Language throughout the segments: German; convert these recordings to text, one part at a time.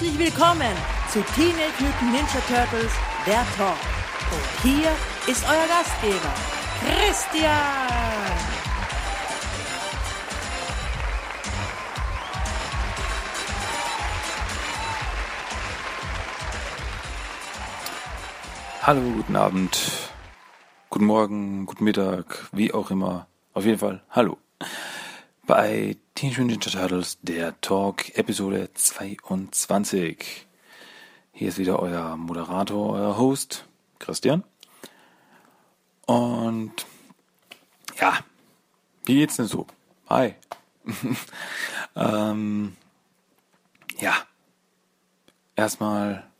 Herzlich willkommen zu Teenage Mutant Ninja Turtles, der Talk. Und hier ist euer Gastgeber, Christian. Hallo, guten Abend, guten Morgen, guten Mittag, wie auch immer. Auf jeden Fall, hallo. Bei Teenage Mutant Ninja Turtles, der Talk, Episode 22. Hier ist wieder euer Moderator, euer Host, Christian. Und ja, wie geht's denn so? Hi. ähm, ja, erstmal,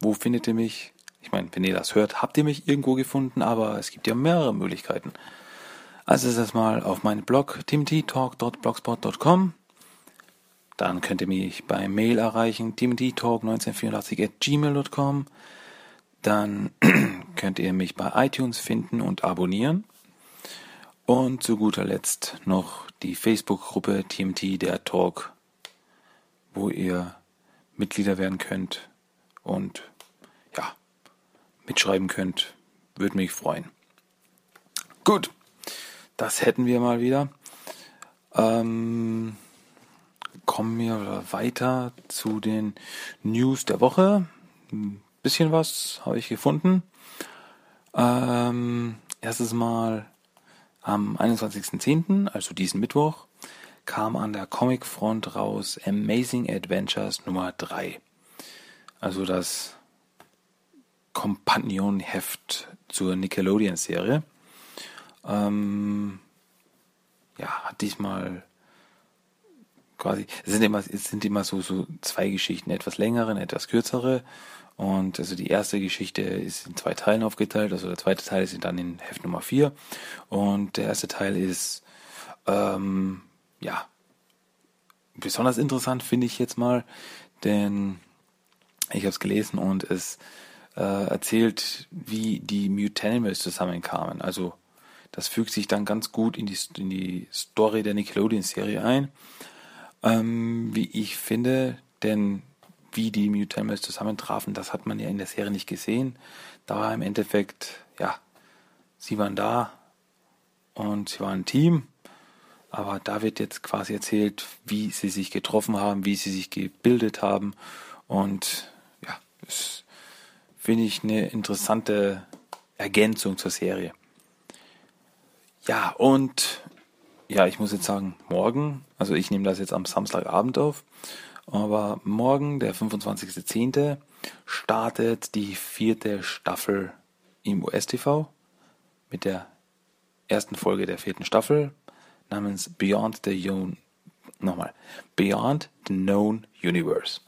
wo findet ihr mich? Ich meine, wenn ihr das hört, habt ihr mich irgendwo gefunden, aber es gibt ja mehrere Möglichkeiten. Also ist erstmal auf meinem Blog timothytalk.blogspot.com. Dann könnt ihr mich bei Mail erreichen, timothytalk1984 at gmail.com. Dann könnt ihr mich bei iTunes finden und abonnieren. Und zu guter Letzt noch die Facebook-Gruppe TMT der Talk, wo ihr Mitglieder werden könnt und ja, mitschreiben könnt. Würde mich freuen. Gut, das hätten wir mal wieder. Ähm, kommen wir weiter zu den News der Woche. Ein bisschen was habe ich gefunden. Ähm, erstes Mal am 21.10., also diesen Mittwoch, kam an der Comicfront raus Amazing Adventures Nummer 3. Also das Companion-Heft zur Nickelodeon-Serie. Ähm, ja, hat diesmal quasi, es sind immer, es sind immer so, so zwei Geschichten, etwas längere, etwas kürzere. Und also die erste Geschichte ist in zwei Teilen aufgeteilt, also der zweite Teil ist dann in Heft Nummer 4. Und der erste Teil ist, ähm, ja, besonders interessant finde ich jetzt mal, denn ich habe es gelesen und es äh, erzählt, wie die Mutanimals zusammenkamen. Also das fügt sich dann ganz gut in die, in die Story der Nickelodeon-Serie ein. Ähm, wie ich finde, denn wie die Mutanimals zusammentrafen, das hat man ja in der Serie nicht gesehen. Da war im Endeffekt, ja, sie waren da und sie waren ein Team. Aber da wird jetzt quasi erzählt, wie sie sich getroffen haben, wie sie sich gebildet haben. Und ja, das finde ich eine interessante Ergänzung zur Serie. Ja, und ja, ich muss jetzt sagen, morgen, also ich nehme das jetzt am Samstagabend auf, aber morgen, der 25.10., startet die vierte Staffel im US-TV mit der ersten Folge der vierten Staffel namens Beyond the nochmal, Beyond the Known Universe.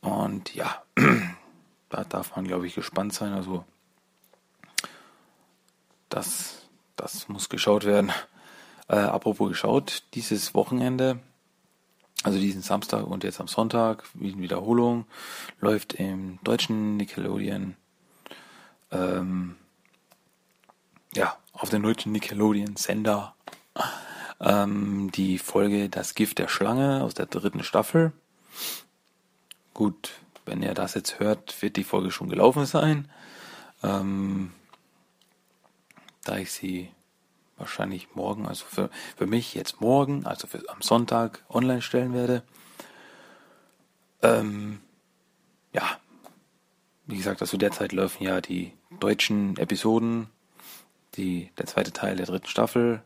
Und ja, da darf man, glaube ich, gespannt sein. Also, das das muss geschaut werden. Äh, apropos geschaut, dieses Wochenende, also diesen Samstag und jetzt am Sonntag, wie in Wiederholung, läuft im deutschen Nickelodeon, ähm, ja, auf dem deutschen Nickelodeon-Sender ähm, die Folge Das Gift der Schlange aus der dritten Staffel. Gut, wenn ihr das jetzt hört, wird die Folge schon gelaufen sein. Ähm, da ich sie wahrscheinlich morgen, also für, für mich jetzt morgen, also für, am Sonntag online stellen werde. Ähm, ja, wie gesagt, also derzeit laufen ja die deutschen Episoden, die, der zweite Teil der dritten Staffel.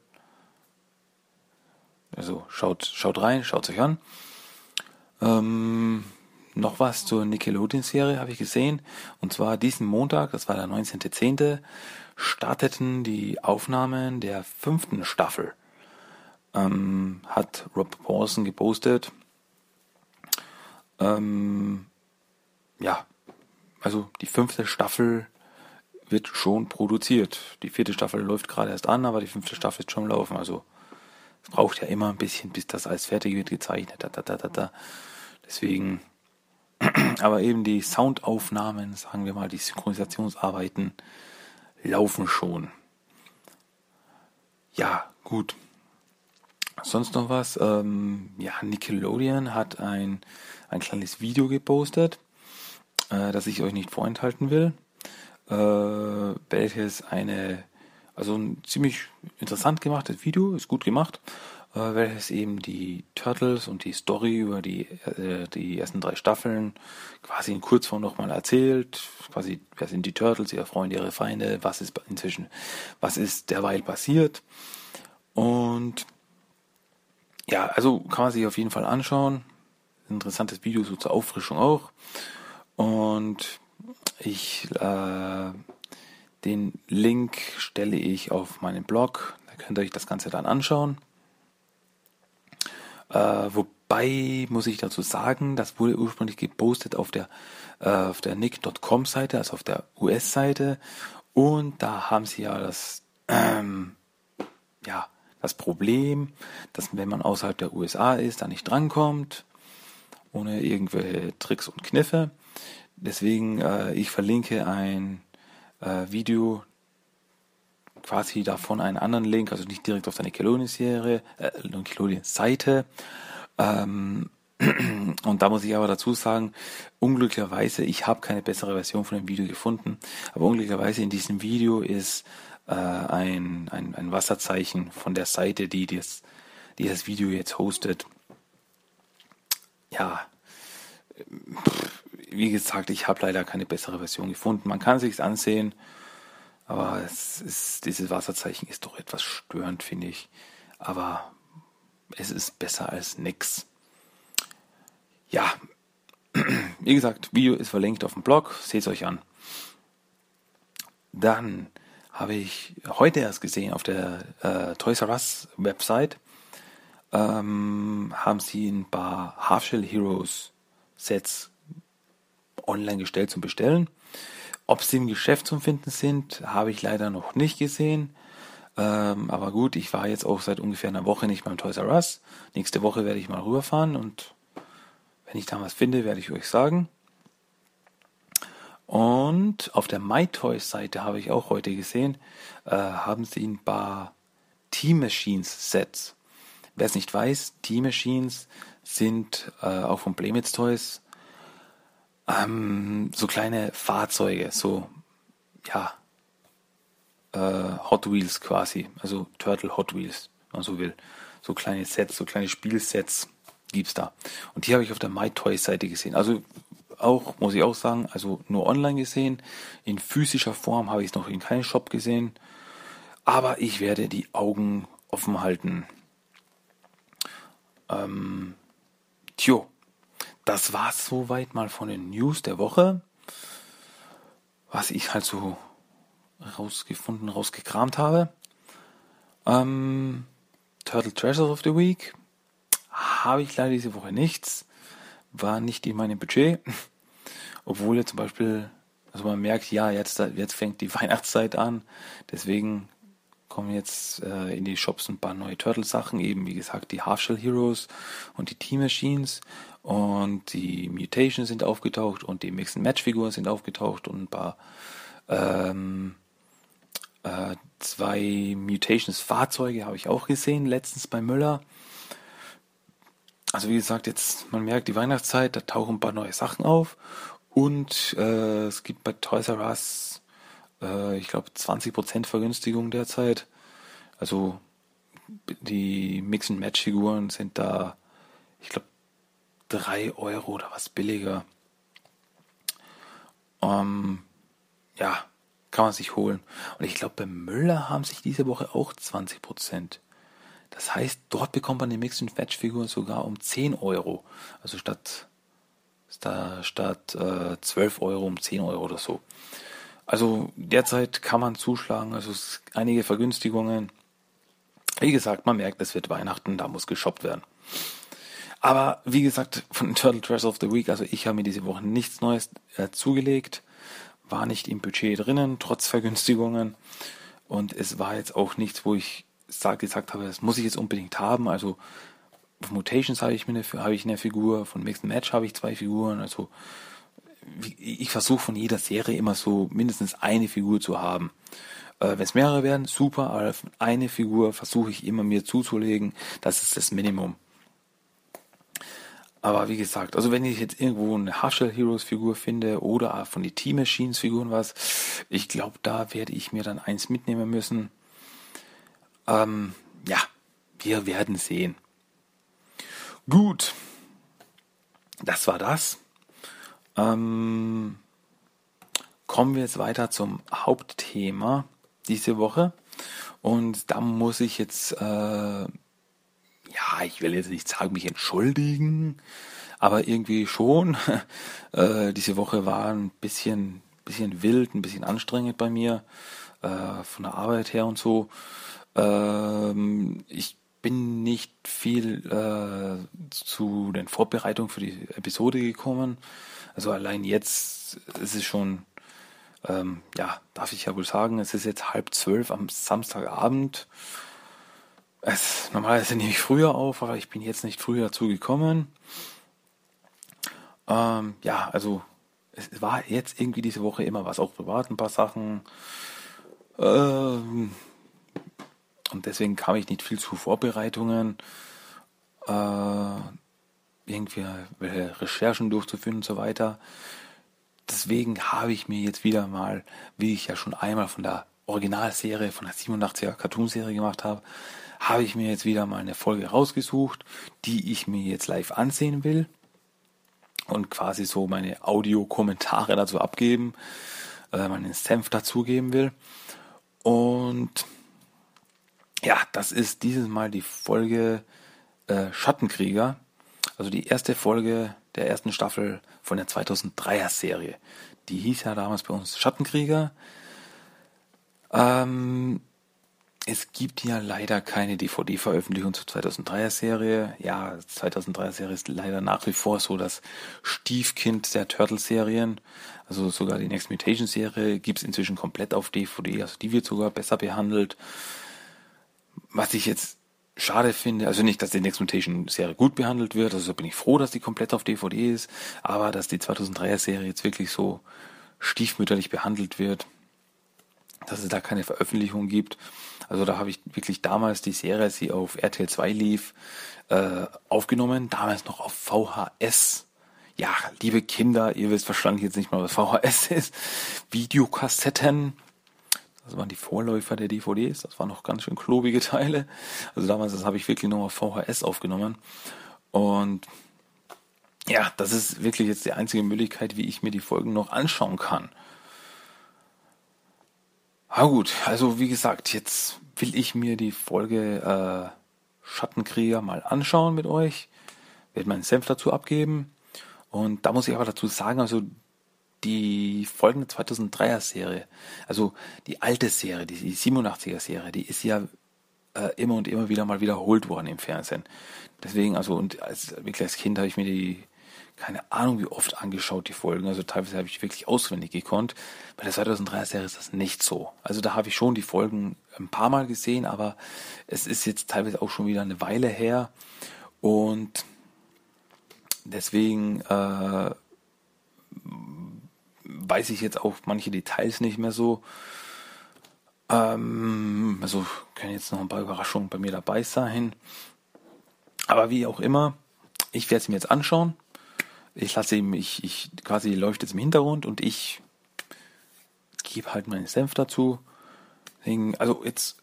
Also schaut, schaut rein, schaut euch an. Ähm, noch was zur Nickelodeon-Serie habe ich gesehen. Und zwar diesen Montag, das war der 19.10., starteten die Aufnahmen der fünften Staffel ähm, hat Rob Pawson gepostet. Ähm, ja, also die fünfte Staffel wird schon produziert. Die vierte Staffel läuft gerade erst an, aber die fünfte Staffel wird schon laufen. Also es braucht ja immer ein bisschen, bis das alles fertig wird gezeichnet. Da, da, da, da, da. Deswegen, aber eben die Soundaufnahmen, sagen wir mal, die Synchronisationsarbeiten laufen schon. Ja, gut. Sonst noch was? Ähm, ja, Nickelodeon hat ein, ein kleines Video gepostet, äh, das ich euch nicht vorenthalten will, äh, welches eine, also ein ziemlich interessant gemachtes Video, ist gut gemacht, welches eben die Turtles und die Story über die, äh, die ersten drei Staffeln quasi in Kurzform nochmal erzählt. Quasi, wer sind die Turtles, ihre Freunde, ihre Feinde, was ist inzwischen, was ist derweil passiert. Und ja, also kann man sich auf jeden Fall anschauen. Interessantes Video so zur Auffrischung auch. Und ich äh, den Link stelle ich auf meinen Blog. Da könnt ihr euch das Ganze dann anschauen. Äh, wobei muss ich dazu sagen, das wurde ursprünglich gepostet auf der äh, der nick.com Seite, also auf der US-Seite. Und da haben sie ja das ähm, ja das Problem, dass wenn man außerhalb der USA ist, da nicht drankommt, ohne irgendwelche Tricks und Kniffe. Deswegen, äh, ich verlinke ein äh, Video quasi davon einen anderen Link, also nicht direkt auf der Nickelodeon-Serie, äh, Nickelodeon-Seite. Ähm, und da muss ich aber dazu sagen, unglücklicherweise, ich habe keine bessere Version von dem Video gefunden, aber unglücklicherweise in diesem Video ist äh, ein, ein, ein Wasserzeichen von der Seite, die das, die das Video jetzt hostet. Ja, wie gesagt, ich habe leider keine bessere Version gefunden. Man kann sich's ansehen, aber es ist, dieses Wasserzeichen ist doch etwas störend, finde ich. Aber es ist besser als nix. Ja, wie gesagt, Video ist verlinkt auf dem Blog, seht es euch an. Dann habe ich heute erst gesehen auf der äh, Toys R Us Website, ähm, haben sie ein paar Half-Shell Heroes Sets online gestellt zum Bestellen. Ob sie im Geschäft zum Finden sind, habe ich leider noch nicht gesehen. Ähm, aber gut, ich war jetzt auch seit ungefähr einer Woche nicht beim Toys R Us. Nächste Woche werde ich mal rüberfahren und wenn ich da was finde, werde ich euch sagen. Und auf der MyToys-Seite habe ich auch heute gesehen, äh, haben sie ein paar Team-Machines-Sets. Wer es nicht weiß, Team-Machines sind äh, auch von Playmates Toys ähm, so kleine Fahrzeuge, so ja äh, Hot Wheels quasi, also Turtle Hot Wheels, wenn man so will. So kleine Sets, so kleine Spielsets gibt's da. Und die habe ich auf der MyToys-Seite gesehen. Also auch, muss ich auch sagen, also nur online gesehen. In physischer Form habe ich es noch in keinem Shop gesehen. Aber ich werde die Augen offen halten. Ähm, tjo, das war soweit mal von den News der Woche. Was ich halt so rausgefunden, rausgekramt habe. Ähm, Turtle Treasures of the Week habe ich leider diese Woche nichts. War nicht in meinem Budget. Obwohl jetzt zum Beispiel, also man merkt, ja, jetzt, jetzt fängt die Weihnachtszeit an. Deswegen kommen jetzt äh, in die Shops ein paar neue Turtle-Sachen, eben wie gesagt die Half-Shell Heroes und die Team Machines und die Mutations sind aufgetaucht und die Mix Match Figuren sind aufgetaucht und ein paar ähm, äh, zwei Mutations Fahrzeuge habe ich auch gesehen letztens bei Müller. Also wie gesagt, jetzt man merkt die Weihnachtszeit, da tauchen ein paar neue Sachen auf und äh, es gibt bei Toys R Us, äh, ich glaube, 20% Vergünstigung derzeit. Also die Mix-and-Match-Figuren sind da, ich glaube, 3 Euro oder was billiger. Ähm, ja, kann man sich holen. Und ich glaube, bei Müller haben sich diese Woche auch 20%. Das heißt, dort bekommt man die Mix-and-Match-Figur sogar um 10 Euro. Also statt statt äh, 12 Euro um 10 Euro oder so. Also derzeit kann man zuschlagen, also einige Vergünstigungen. Wie gesagt, man merkt, es wird Weihnachten, da muss geshoppt werden. Aber wie gesagt, von Turtle Dress of the Week, also ich habe mir diese Woche nichts Neues äh, zugelegt, war nicht im Budget drinnen, trotz Vergünstigungen. Und es war jetzt auch nichts, wo ich sag, gesagt habe, das muss ich jetzt unbedingt haben. Also von Mutations habe ich, mir eine, ich eine Figur, von Mixed Match habe ich zwei Figuren. Also ich versuche von jeder Serie immer so mindestens eine Figur zu haben. Äh, Wenn es mehrere werden, super, aber eine Figur versuche ich immer mir zuzulegen. Das ist das Minimum. Aber wie gesagt, also wenn ich jetzt irgendwo eine Hustle Heroes Figur finde oder von die Team Machines Figuren was, ich glaube, da werde ich mir dann eins mitnehmen müssen. Ähm, ja, wir werden sehen. Gut, das war das. Ähm, kommen wir jetzt weiter zum Hauptthema diese Woche. Und da muss ich jetzt, äh, ja, ich will jetzt nicht sagen, mich entschuldigen, aber irgendwie schon. äh, diese Woche war ein bisschen, bisschen wild, ein bisschen anstrengend bei mir, äh, von der Arbeit her und so. Ähm, ich bin nicht viel äh, zu den Vorbereitungen für die Episode gekommen. Also allein jetzt ist es schon, ähm, ja, darf ich ja wohl sagen, es ist jetzt halb zwölf am Samstagabend. Es, normalerweise nehme ich früher auf, aber ich bin jetzt nicht früher dazu gekommen. Ähm, ja, also es war jetzt irgendwie diese Woche immer was, auch privat ein paar Sachen. Ähm, und deswegen kam ich nicht viel zu Vorbereitungen, äh, irgendwie Recherchen durchzuführen und so weiter. Deswegen habe ich mir jetzt wieder mal, wie ich ja schon einmal von der Originalserie, von der 87er Cartoon-Serie gemacht habe, habe ich mir jetzt wieder mal eine Folge rausgesucht, die ich mir jetzt live ansehen will und quasi so meine Audiokommentare dazu abgeben, äh, meinen Senf dazugeben will. Und ja, das ist dieses Mal die Folge äh, Schattenkrieger, also die erste Folge der ersten Staffel von der 2003er Serie. Die hieß ja damals bei uns Schattenkrieger. Ähm, es gibt ja leider keine DVD-Veröffentlichung zur 2003er Serie. Ja, 2003er Serie ist leider nach wie vor so das Stiefkind der Turtle-Serien. Also sogar die Next Mutation Serie gibt es inzwischen komplett auf DVD, also die wird sogar besser behandelt was ich jetzt schade finde, also nicht, dass die Next Mutation Serie gut behandelt wird, also bin ich froh, dass die komplett auf DVD ist, aber dass die 2003er Serie jetzt wirklich so stiefmütterlich behandelt wird, dass es da keine Veröffentlichung gibt. Also da habe ich wirklich damals die Serie, als sie auf RTL 2 lief, äh, aufgenommen, damals noch auf VHS. Ja, liebe Kinder, ihr wisst wahrscheinlich jetzt nicht mal, was VHS ist. Videokassetten, das waren die Vorläufer der DVDs. Das waren noch ganz schön klobige Teile. Also damals, das habe ich wirklich nur auf VHS aufgenommen. Und ja, das ist wirklich jetzt die einzige Möglichkeit, wie ich mir die Folgen noch anschauen kann. Na gut, also wie gesagt, jetzt will ich mir die Folge äh, Schattenkrieger mal anschauen mit euch. Werde meinen Senf dazu abgeben. Und da muss ich aber dazu sagen, also die folgende 2003er Serie, also die alte Serie, die, 87er Serie, die ist ja äh, immer und immer wieder mal wiederholt worden im Fernsehen. Deswegen, also, und als, wirklich als Kind habe ich mir die, keine Ahnung wie oft angeschaut, die Folgen. Also teilweise habe ich wirklich auswendig gekonnt. Bei der 2003er Serie ist das nicht so. Also da habe ich schon die Folgen ein paar Mal gesehen, aber es ist jetzt teilweise auch schon wieder eine Weile her. Und deswegen äh, weiß ich jetzt auch manche Details nicht mehr so. Ähm, also können jetzt noch ein paar Überraschungen bei mir dabei sein. Aber wie auch immer, ich werde es mir jetzt anschauen. Ich lasse ihm, ich, ich quasi läuft jetzt im Hintergrund und ich gebe halt meinen Senf dazu. Also jetzt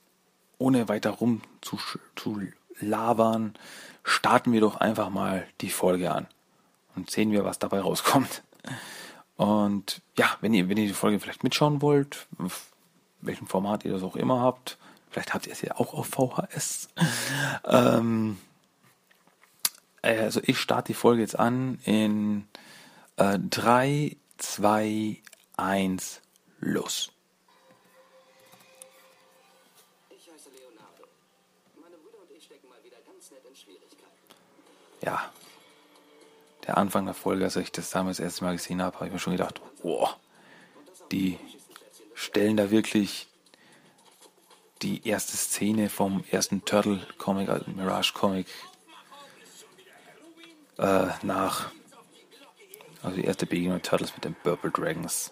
ohne weiter rum zu, zu labern, starten wir doch einfach mal die Folge an und sehen wir, was dabei rauskommt. Und ja, wenn ihr, wenn ihr die Folge vielleicht mitschauen wollt, welchem Format ihr das auch immer habt, vielleicht habt ihr es ja auch auf VHS. ähm, äh, also ich starte die Folge jetzt an in äh, 3, 2, 1, los. Ich heiße Leonardo. Meine Ja. Der Anfang der Folge, als ich das damals das erste Mal gesehen habe, habe ich mir schon gedacht, boah, die stellen da wirklich die erste Szene vom ersten Turtle-Comic, also Mirage-Comic, äh, nach. Also die erste Begegnung Turtles mit den Purple Dragons.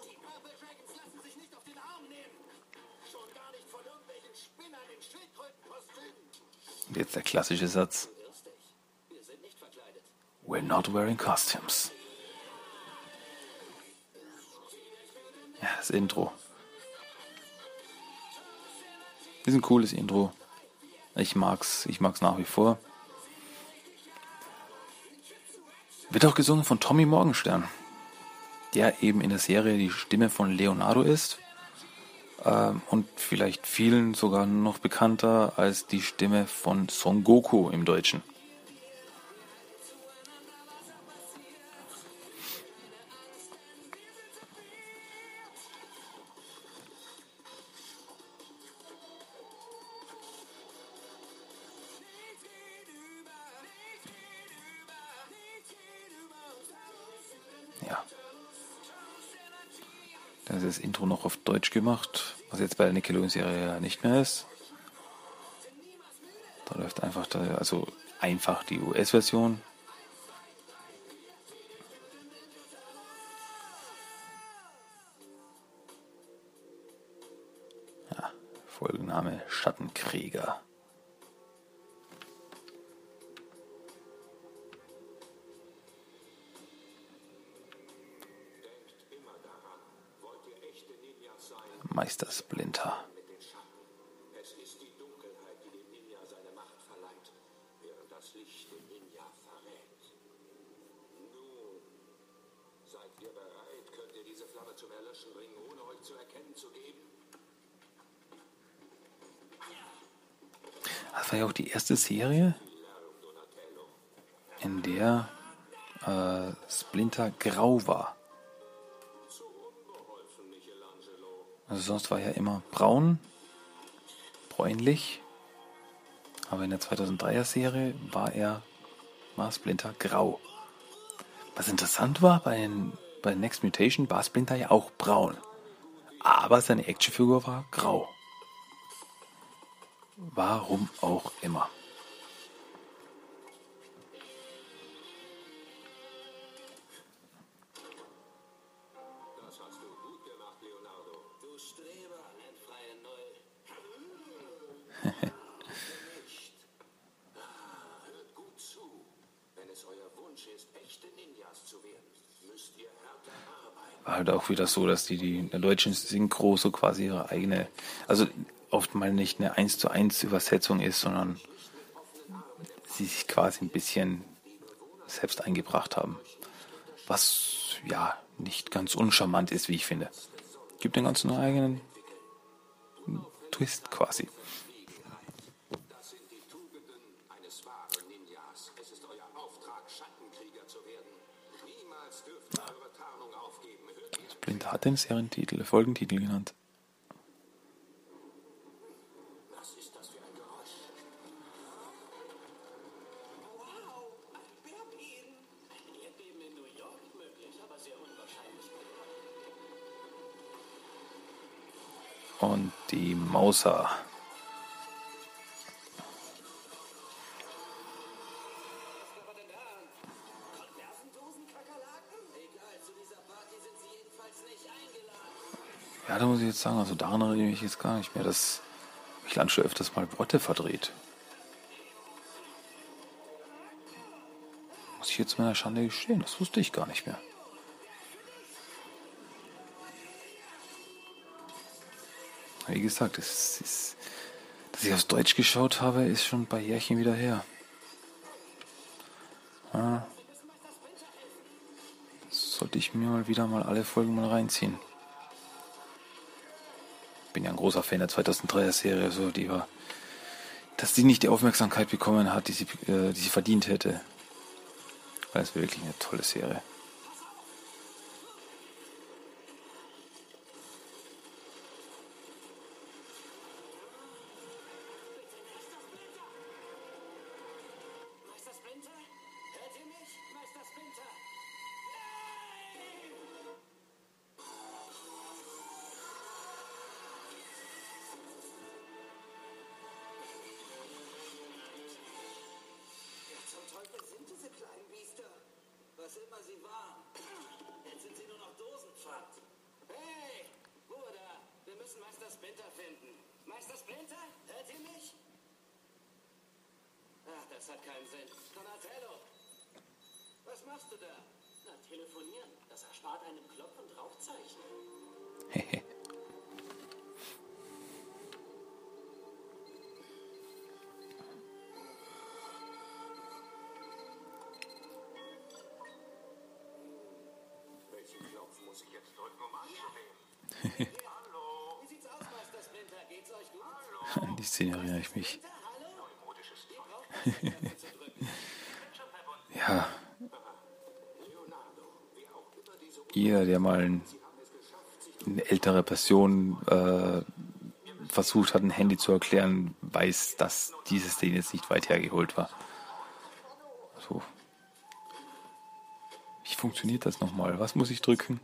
Und jetzt der klassische Satz. We're not wearing costumes. Ja, das Intro. Ist ein cooles Intro. Ich mag's, ich mag's nach wie vor. Wird auch gesungen von Tommy Morgenstern, der eben in der Serie die Stimme von Leonardo ist ähm, und vielleicht vielen sogar noch bekannter als die Stimme von Son Goku im Deutschen. Intro noch auf Deutsch gemacht, was jetzt bei der Nickelodeon-Serie ja nicht mehr ist. Da läuft einfach, da, also einfach die US-Version. Ja, Folgenname Schattenkrieger. Zu geben? Das war ja auch die erste Serie, in der äh, Splinter grau war. Also sonst war er immer braun, bräunlich. Aber in der 2003er Serie war er war Splinter grau. Was interessant war, bei, den, bei Next Mutation war Splinter ja auch braun. Aber seine Actionfigur war grau. Warum auch immer. Auch wieder so, dass die, die in der deutschen Synchro so quasi ihre eigene, also oft mal nicht eine 1 zu 1 Übersetzung ist, sondern sie sich quasi ein bisschen selbst eingebracht haben. Was ja nicht ganz uncharmant ist, wie ich finde. Gibt den ganzen eigenen Twist quasi. Das sind die Tugenden eines wahren Ninjas. Es ist euer Auftrag, Schattenkrieger zu werden. Niemals dürft ihr eure Tarnung aufgeben. Hört ihr? Splinter hat den Serientitel, Folgentitel genannt. Was ist das für ein Geräusch? Wow, ein Erdbeben. Ein Erdbeben in New York möglich, aber sehr unwahrscheinlich. Und die Mauser. Da muss ich jetzt sagen, also daran erinnere ich mich jetzt gar nicht mehr, dass Michelangelo öfters mal Worte verdreht. Muss ich jetzt meiner Schande gestehen, das wusste ich gar nicht mehr. Wie gesagt, das ist, dass ich aus Deutsch geschaut habe, ist schon ein paar Jährchen wieder her. Ja. Sollte ich mir mal wieder mal alle Folgen mal reinziehen. Bin ja ein großer Fan der 2003er Serie, so die war, dass die nicht die Aufmerksamkeit bekommen hat, die sie, äh, die sie verdient hätte. Weil es wirklich eine tolle Serie. Sie waren. Jetzt sind sie nur noch Dosenpfand. Hey, Bruder, wir müssen Meister Splinter finden. Meister Splinter, hört ihr mich? Ach, das hat keinen Sinn. Donatello, was machst du da? Na, telefonieren. Das erspart einem Klopf- und Rauchzeichen. An die Szene erinnere ich mich. Ja, jeder, der mal ein, eine ältere Person äh, versucht hat, ein Handy zu erklären, weiß, dass diese Szene jetzt nicht weit hergeholt war. So. Wie funktioniert das nochmal? Was muss ich drücken?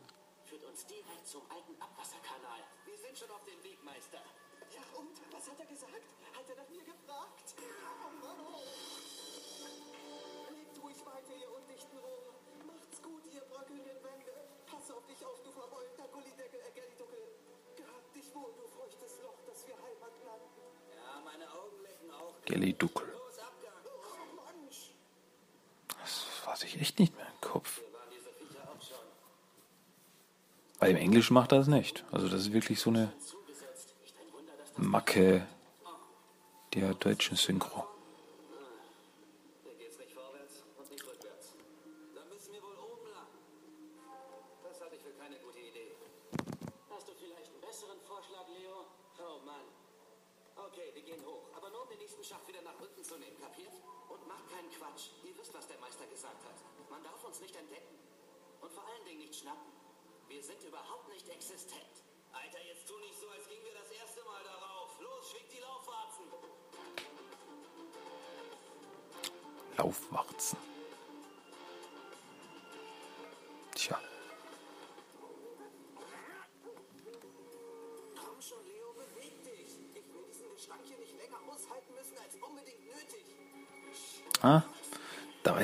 Mensch. Das fasse ich echt nicht mehr im Kopf. Bei dem Englischen macht er das nicht. Also das ist wirklich so eine Macke der deutschen Synchro.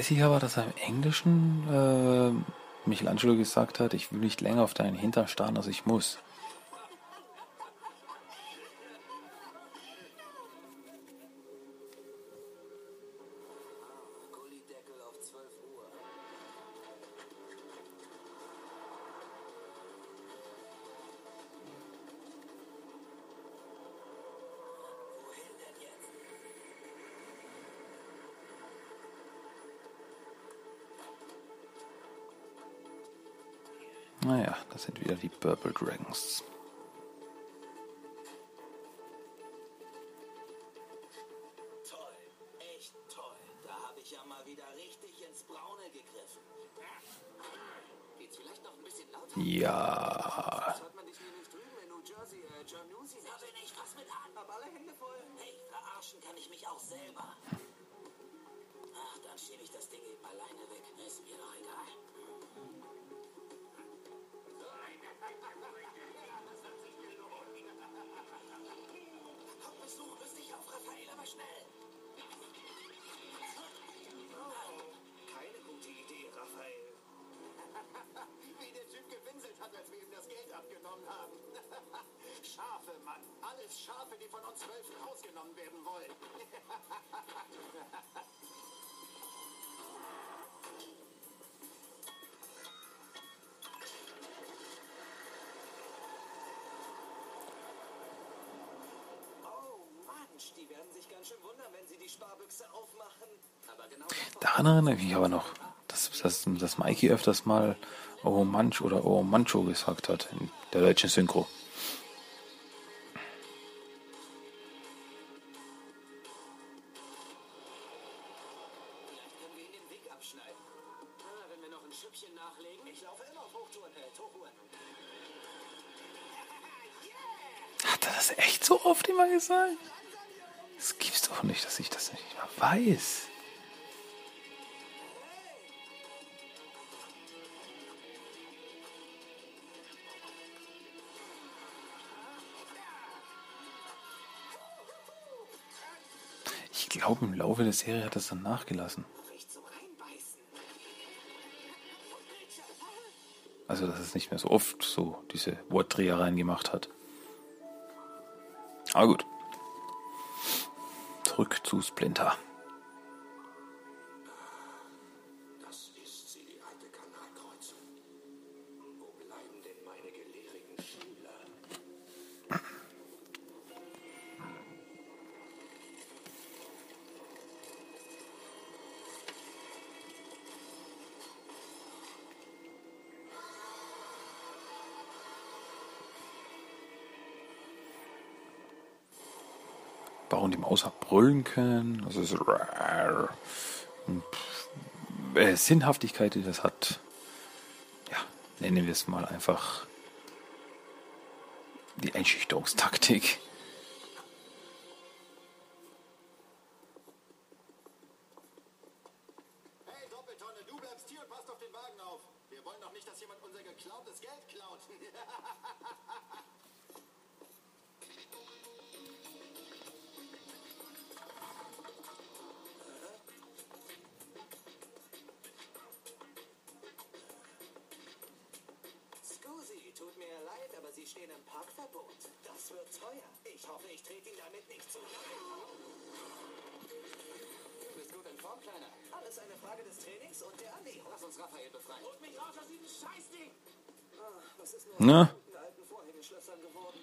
Weiß ich aber, dass er im Englischen äh, Michelangelo gesagt hat, ich will nicht länger auf deinen Hintern starren, als ich muss. Naja, das sind wieder die Purple Dragons. Ja die von uns Wölfen rausgenommen werden wollen. Oh, die werden sich ganz schön wundern, wenn sie die Sparbüchse aufmachen. Genau daran erinnere ich mich aber noch, dass, dass, dass Mikey öfters mal Oh Manch oder Oh Mancho gesagt hat in der deutschen Synchro. Schüppchen nachlegen. Ich laufe immer auf Hochtouren, äh, Hochtouren. Hat er das echt so oft immer gesagt? Das gibt's doch nicht, dass ich das nicht mehr weiß. Ich glaube, im Laufe der Serie hat das dann nachgelassen. Also, dass es nicht mehr so oft so diese Wortdrehereien gemacht hat. Aber gut. Zurück zu Splinter. Hat brüllen können. Rar. Und, äh, Sinnhaftigkeit, die das hat. Ja, nennen wir es mal einfach die Einschüchterungstaktik. Stehen im Parkverbot. Das wird teuer. Ich hoffe, ich trete Ihnen damit nicht zu nahe. Du bist gut in Form, Kleiner. Alles eine Frage des Trainings und der Ernährung. Lass uns Raphael befreien. Holt mich raus aus diesem Scheißding! Ah, was ist nur Na, alten Vorhängeschlössern geworden?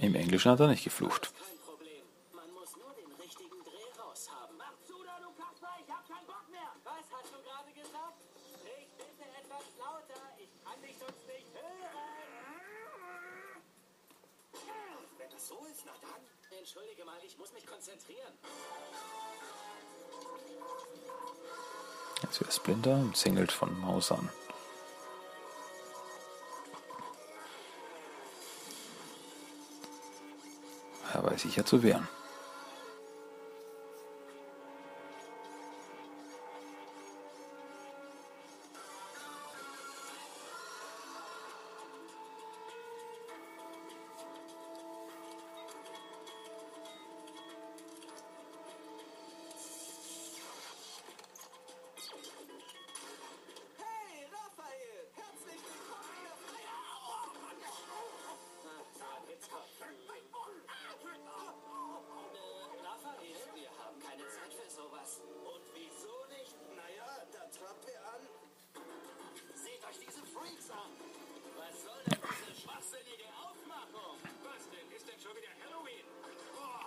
im Englischen hat er nicht geflucht. So ist, na dann. Entschuldige mal, ich muss mich konzentrieren. Jetzt wird Splinter umzingelt von Mausern. Er weiß sich ja zu wehren.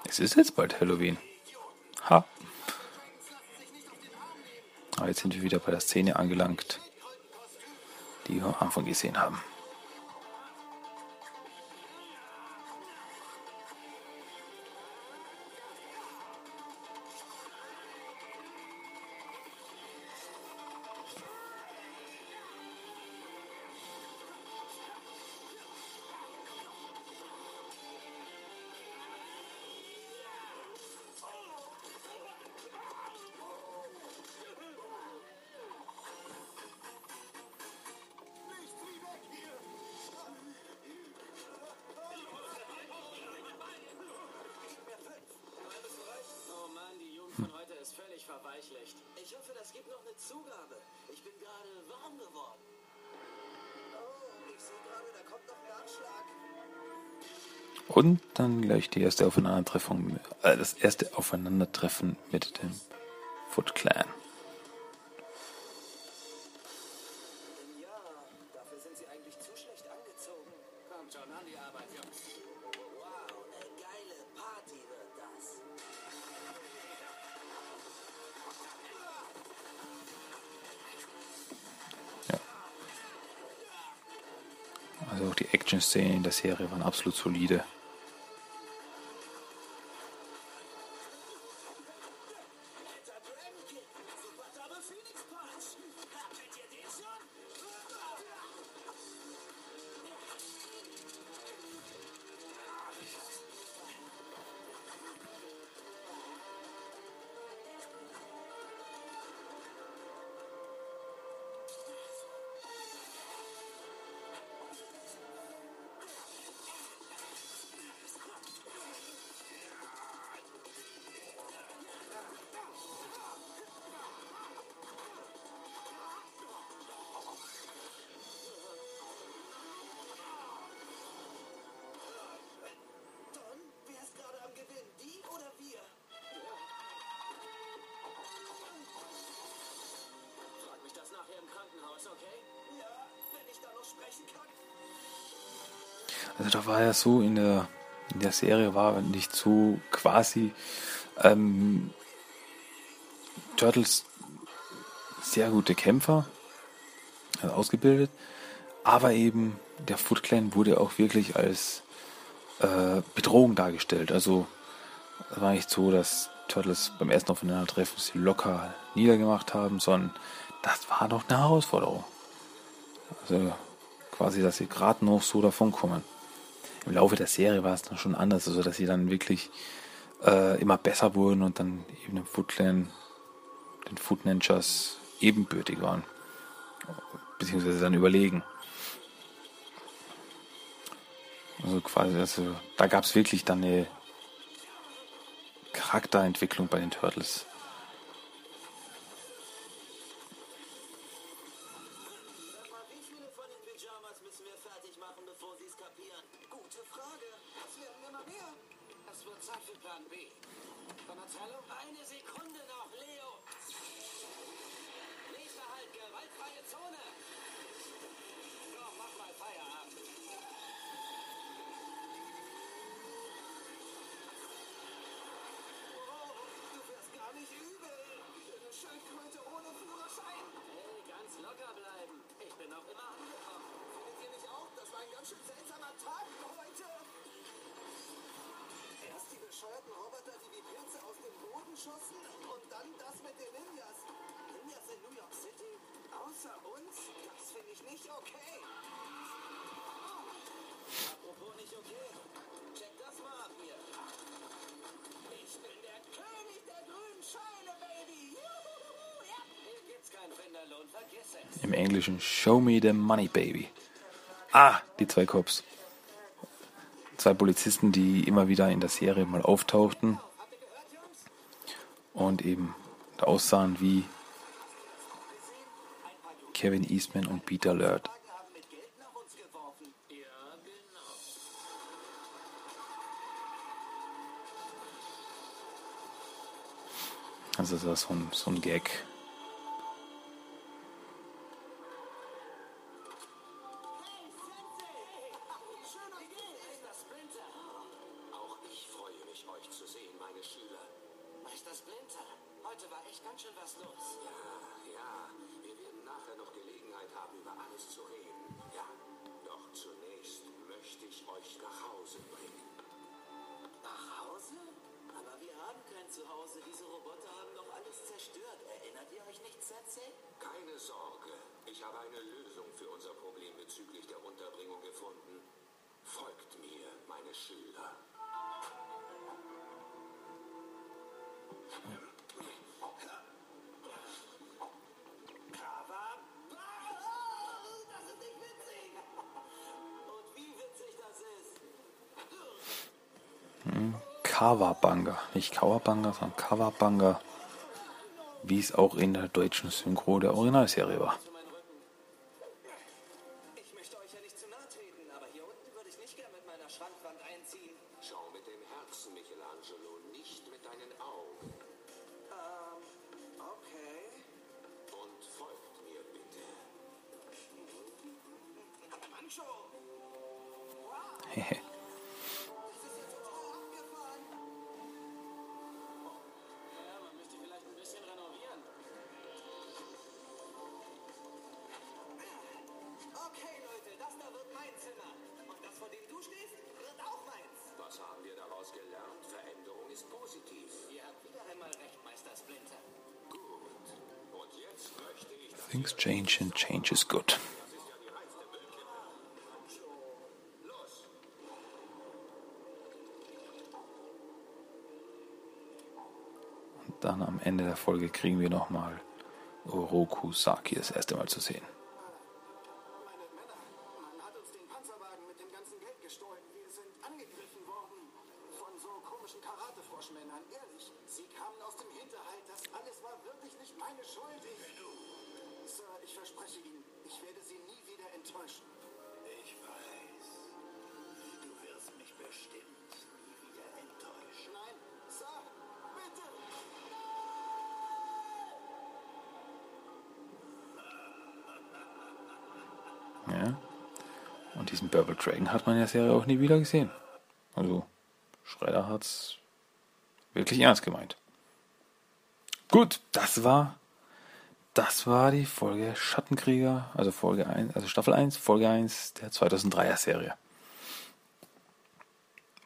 Es ist jetzt bald Halloween. Ha. Aber jetzt sind wir wieder bei der Szene angelangt, die wir am Anfang gesehen haben. Und dann gleich die erste Aufeinandertreffung, äh, das erste Aufeinandertreffen mit dem Foot Clan. Also auch die Action-Szenen der Serie waren absolut solide. war ja so in der, in der Serie war, nicht so quasi ähm, Turtles sehr gute Kämpfer, also ausgebildet, aber eben der Foot Clan wurde auch wirklich als äh, Bedrohung dargestellt. Also war nicht so, dass Turtles beim ersten Aufeinandertreffen sie locker niedergemacht haben, sondern das war doch eine Herausforderung. Also quasi, dass sie gerade noch so davonkommen im Laufe der Serie war es dann schon anders, also dass sie dann wirklich äh, immer besser wurden und dann eben den Footland, den Footnanchers ebenbürtig waren. Beziehungsweise dann überlegen. Also quasi, also da gab es wirklich dann eine Charakterentwicklung bei den Turtles. Englischen. Show me the money, baby. Ah, die zwei Cops. Zwei Polizisten, die immer wieder in der Serie mal auftauchten und eben aussahen wie Kevin Eastman und Peter Lurt. Also das war so ein, so ein Gag, Kawabanga, nicht Kawabanga, sondern Kawabanga, wie es auch in der deutschen Synchro der Originalserie war. Hehe. Things change and change is good. Und dann am Ende der Folge kriegen wir nochmal Oroku Saki das erste Mal zu sehen. Hat man in der Serie auch nie wieder gesehen. Also, Schredder hat's wirklich ernst gemeint. Gut, das war das war die Folge Schattenkrieger, also Folge 1, also Staffel 1, Folge 1 der 2003er Serie.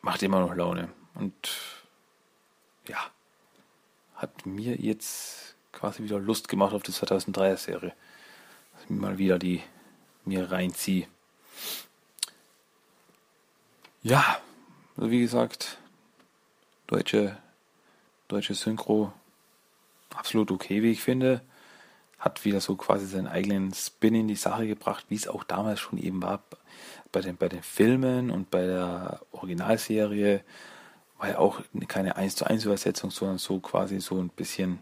Macht immer noch Laune und ja, hat mir jetzt quasi wieder Lust gemacht auf die 2003er Serie. Dass ich mal wieder die mir reinziehe. Ja, also wie gesagt, deutsche, deutsche Synchro absolut okay, wie ich finde. Hat wieder so quasi seinen eigenen Spin in die Sache gebracht, wie es auch damals schon eben war bei den, bei den Filmen und bei der Originalserie. War ja auch keine 1 zu 1 Übersetzung, sondern so quasi so ein bisschen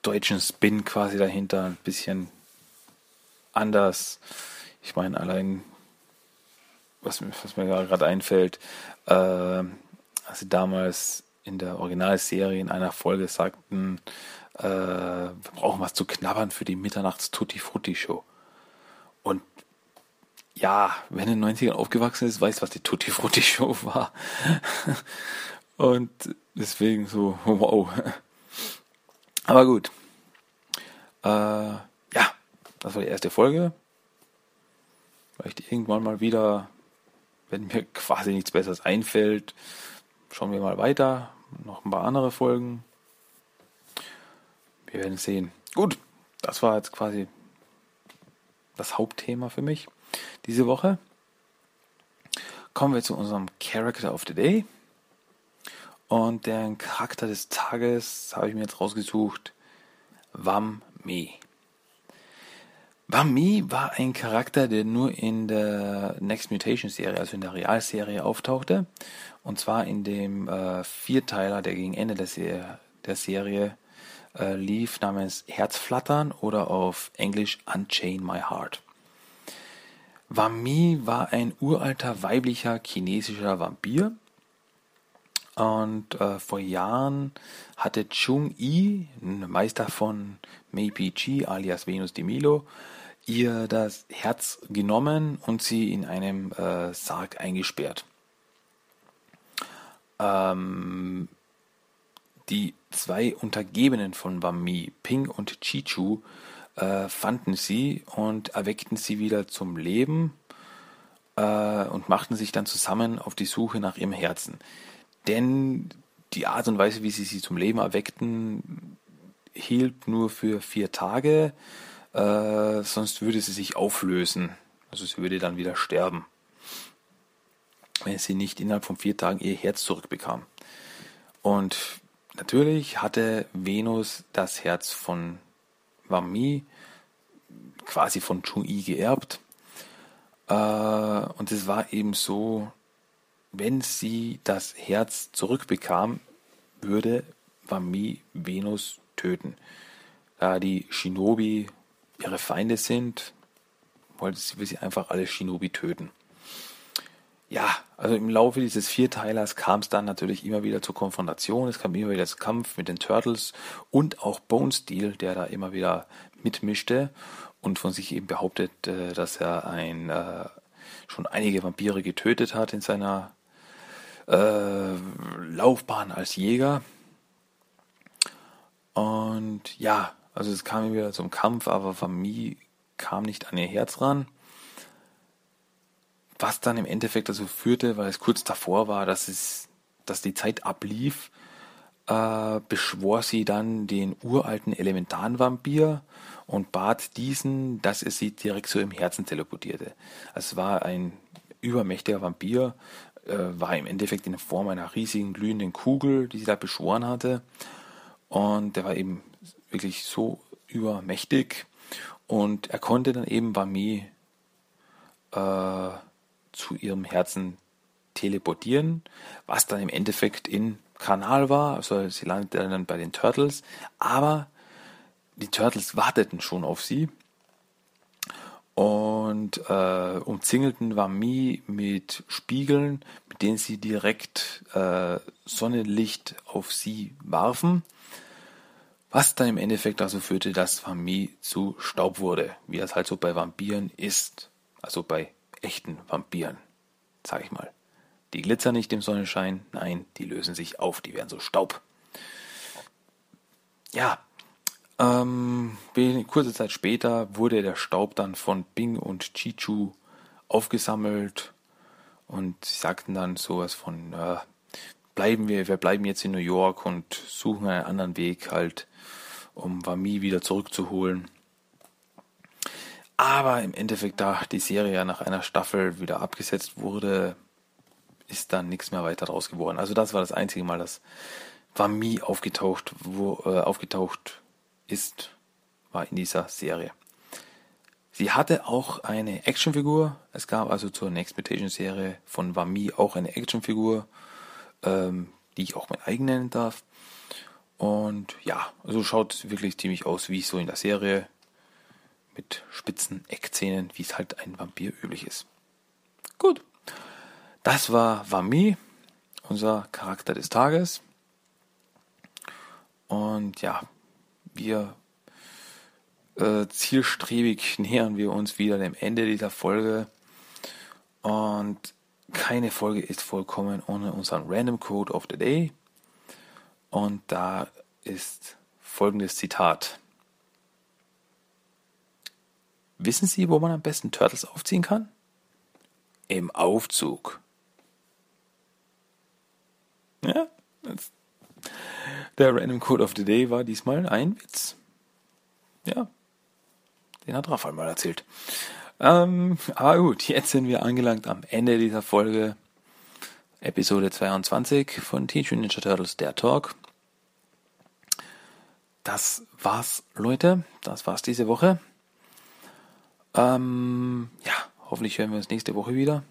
deutschen Spin quasi dahinter, ein bisschen anders. Ich meine, allein, was, was mir gerade einfällt, äh, als damals in der Originalserie in einer Folge sagten, äh, wir brauchen was zu knabbern für die Mitternachts Tutti Frutti Show. Und ja, wer in den 90ern aufgewachsen ist, weiß, was die Tutti Frutti Show war. Und deswegen so, wow. Aber gut. Äh, ja, das war die erste Folge. Vielleicht irgendwann mal wieder, wenn mir quasi nichts Besseres einfällt, schauen wir mal weiter noch ein paar andere Folgen. Wir werden sehen. Gut, das war jetzt quasi das Hauptthema für mich diese Woche. Kommen wir zu unserem Character of the Day. Und den Charakter des Tages habe ich mir jetzt rausgesucht. Wam Me. Wami war ein Charakter, der nur in der Next Mutation Serie, also in der Realserie, auftauchte. Und zwar in dem äh, Vierteiler, der gegen Ende der, Serie, der Serie äh, lief, namens Herzflattern oder auf Englisch Unchain My Heart. Wami war ein uralter weiblicher chinesischer Vampir. Und äh, vor Jahren hatte Chung Yi, ein Meister von Mei Pi Chi alias Venus de Milo, ihr das Herz genommen und sie in einem äh, Sarg eingesperrt. Ähm, die zwei Untergebenen von Wami, Ping und Chichu, äh, fanden sie und erweckten sie wieder zum Leben äh, und machten sich dann zusammen auf die Suche nach ihrem Herzen. Denn die Art und Weise, wie sie sie zum Leben erweckten, hielt nur für vier Tage äh, sonst würde sie sich auflösen. Also sie würde dann wieder sterben, wenn sie nicht innerhalb von vier Tagen ihr Herz zurückbekam. Und natürlich hatte Venus das Herz von Wami quasi von Chung-Yi geerbt. Äh, und es war eben so, wenn sie das Herz zurückbekam, würde Wami Venus töten. Da die Shinobi ihre Feinde sind, wollte sie, will sie einfach alle Shinobi töten. Ja, also im Laufe dieses Vierteilers kam es dann natürlich immer wieder zur Konfrontation, es kam immer wieder zu Kampf mit den Turtles und auch Bone Steel, der da immer wieder mitmischte und von sich eben behauptet, äh, dass er ein äh, schon einige Vampire getötet hat in seiner äh, Laufbahn als Jäger. Und ja, also es kam wieder zum Kampf, aber Famille kam nicht an ihr Herz ran. Was dann im Endeffekt dazu führte, weil es kurz davor war, dass es, dass die Zeit ablief, äh, beschwor sie dann den uralten Elementarvampir und bat diesen, dass er sie direkt zu ihrem Herzen teleportierte. Es war ein übermächtiger Vampir, äh, war im Endeffekt in Form einer riesigen glühenden Kugel, die sie da beschworen hatte. Und der war eben wirklich so übermächtig. Und er konnte dann eben Bami äh, zu ihrem Herzen teleportieren, was dann im Endeffekt in Kanal war, also sie landete dann bei den Turtles, aber die Turtles warteten schon auf sie. Und äh, umzingelten Wami mit Spiegeln, mit denen sie direkt äh, Sonnenlicht auf sie warfen was dann im Endeffekt dazu führte, dass Famille zu Staub wurde, wie das halt so bei Vampiren ist. Also bei echten Vampiren, sag ich mal. Die glitzern nicht im Sonnenschein, nein, die lösen sich auf, die werden so Staub. Ja, ähm, kurze Zeit später wurde der Staub dann von Bing und Chichu aufgesammelt und sie sagten dann sowas von, äh, bleiben wir, wir bleiben jetzt in New York und suchen einen anderen Weg halt, um Wami wieder zurückzuholen. Aber im Endeffekt, da die Serie ja nach einer Staffel wieder abgesetzt wurde, ist dann nichts mehr weiter draus geworden. Also das war das einzige Mal, dass Wami aufgetaucht, wo, äh, aufgetaucht ist, war in dieser Serie. Sie hatte auch eine Actionfigur. Es gab also zur Next Mutation Serie von Wami auch eine Actionfigur, ähm, die ich auch mein eigen nennen darf. Und ja, also schaut wirklich ziemlich aus wie so in der Serie mit spitzen Eckzähnen, wie es halt ein Vampir üblich ist. Gut. Das war Vami, unser Charakter des Tages. Und ja, wir äh, zielstrebig nähern wir uns wieder dem Ende dieser Folge. Und keine Folge ist vollkommen ohne unseren Random Code of the Day. Und da ist folgendes Zitat. Wissen Sie, wo man am besten Turtles aufziehen kann? Im Aufzug. Ja, der Random Code of the Day war diesmal ein Witz. Ja, den hat Raphael mal erzählt. Ähm, aber gut, jetzt sind wir angelangt am Ende dieser Folge. Episode 22 von Teenage Ninja Turtles, der Talk. Das war's, Leute. Das war's diese Woche. Ähm, ja, hoffentlich hören wir uns nächste Woche wieder.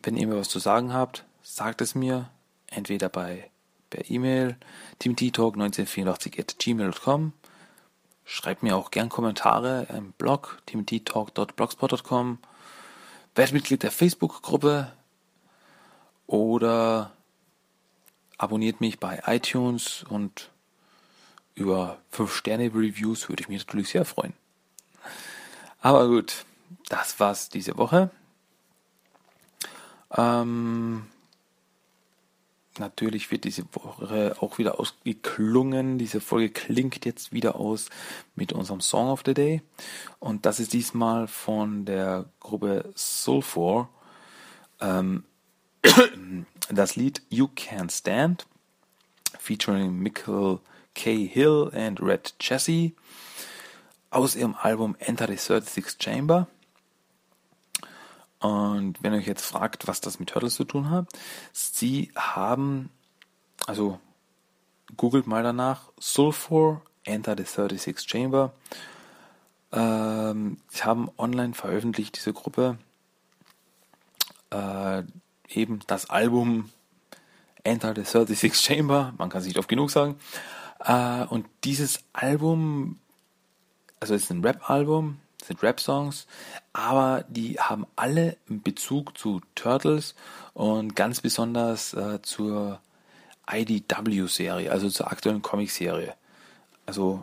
Wenn ihr mir was zu sagen habt, sagt es mir. Entweder bei per E-Mail timothytalk1984 at gmail.com. Schreibt mir auch gern Kommentare im Blog timothytalk.blogspot.com. Werdet Mitglied der Facebook-Gruppe oder abonniert mich bei iTunes und über 5-Sterne-Reviews würde ich mich natürlich sehr freuen. Aber gut, das war's diese Woche. Ähm, natürlich wird diese Woche auch wieder ausgeklungen. Diese Folge klingt jetzt wieder aus mit unserem Song of the Day. Und das ist diesmal von der Gruppe Sulfur. Ähm, das Lied You Can't Stand, featuring Michael K. Hill and Red Jesse aus ihrem Album Enter the 36 Chamber. Und wenn ihr euch jetzt fragt, was das mit Turtles zu tun hat, sie haben, also googelt mal danach, Sulfur Enter the 36 Chamber. Ähm, sie haben online veröffentlicht, diese Gruppe, äh, eben das Album Enter the 36 Chamber, man kann es nicht oft genug sagen. Äh, und dieses Album also es ist ein Rap-Album, sind Rap-Songs, aber die haben alle Bezug zu Turtles und ganz besonders äh, zur IDW-Serie, also zur aktuellen Comic-Serie. Also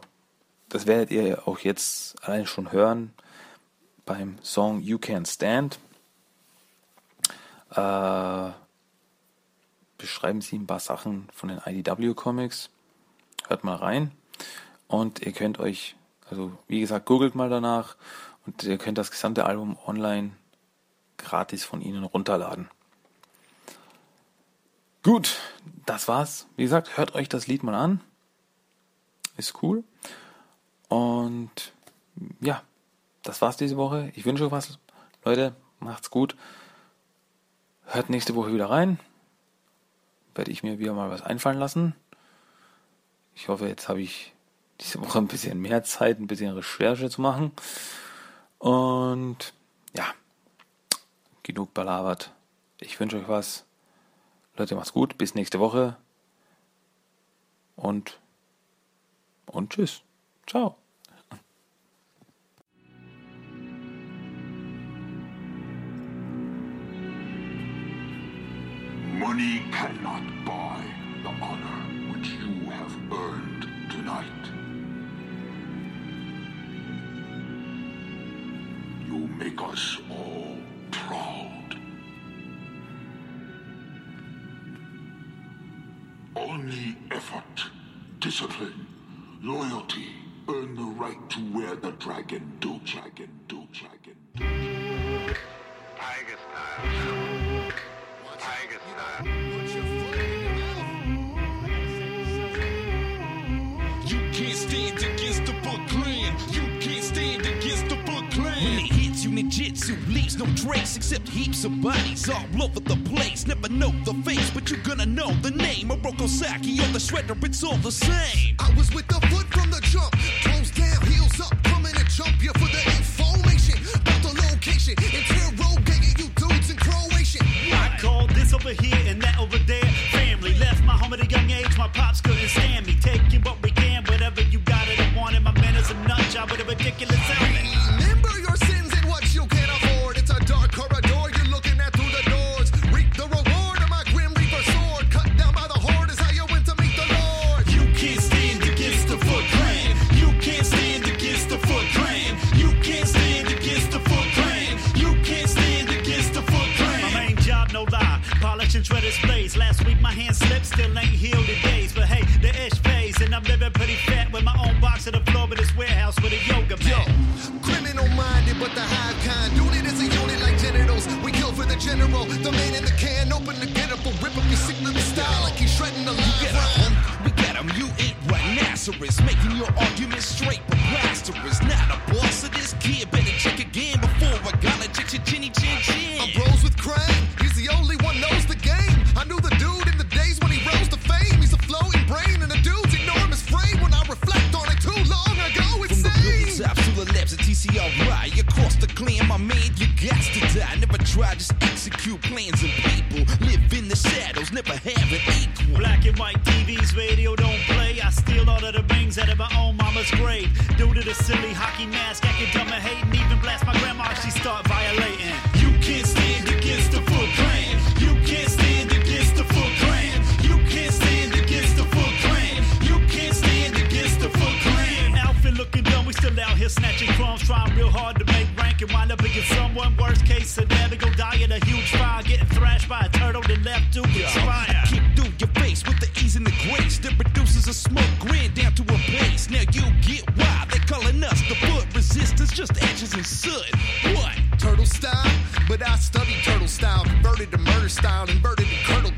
das werdet ihr auch jetzt allein schon hören beim Song You Can't Stand. Äh, beschreiben sie ein paar Sachen von den IDW-Comics. Hört mal rein. Und ihr könnt euch also wie gesagt, googelt mal danach und ihr könnt das gesamte Album online gratis von ihnen runterladen. Gut, das war's. Wie gesagt, hört euch das Lied mal an. Ist cool. Und ja, das war's diese Woche. Ich wünsche euch was. Leute, macht's gut. Hört nächste Woche wieder rein. Werde ich mir wieder mal was einfallen lassen. Ich hoffe, jetzt habe ich diese Woche ein bisschen mehr Zeit, ein bisschen Recherche zu machen. Und ja, genug belabert. Ich wünsche euch was. Leute, macht's gut. Bis nächste Woche. Und, und tschüss. Ciao. Money cannot burned tonight. You make us all proud. Only effort, discipline, loyalty earn the right to wear the dragon, do dragon, do dragon. Do. Tiger style. Tiger style. who leaves no trace except heaps of bodies all over the place. Never know the face, but you're gonna know the name of Rokosaki or the Shredder, it's all the same. I was with the foot from the jump, toes down, heels up, coming to jump you for the information about the location. Interrogating you dudes in Croatian. I call this over here and that over there is So never go die dying a huge fire, getting thrashed by a turtle that left to expire. spine. Kick through your face with the ease and the grace that produces a smoke grin down to a place. Now you get why they're calling us the foot resistance, just edges and soot. What? Turtle style? But I study turtle style, converted to murder style, inverted to curdle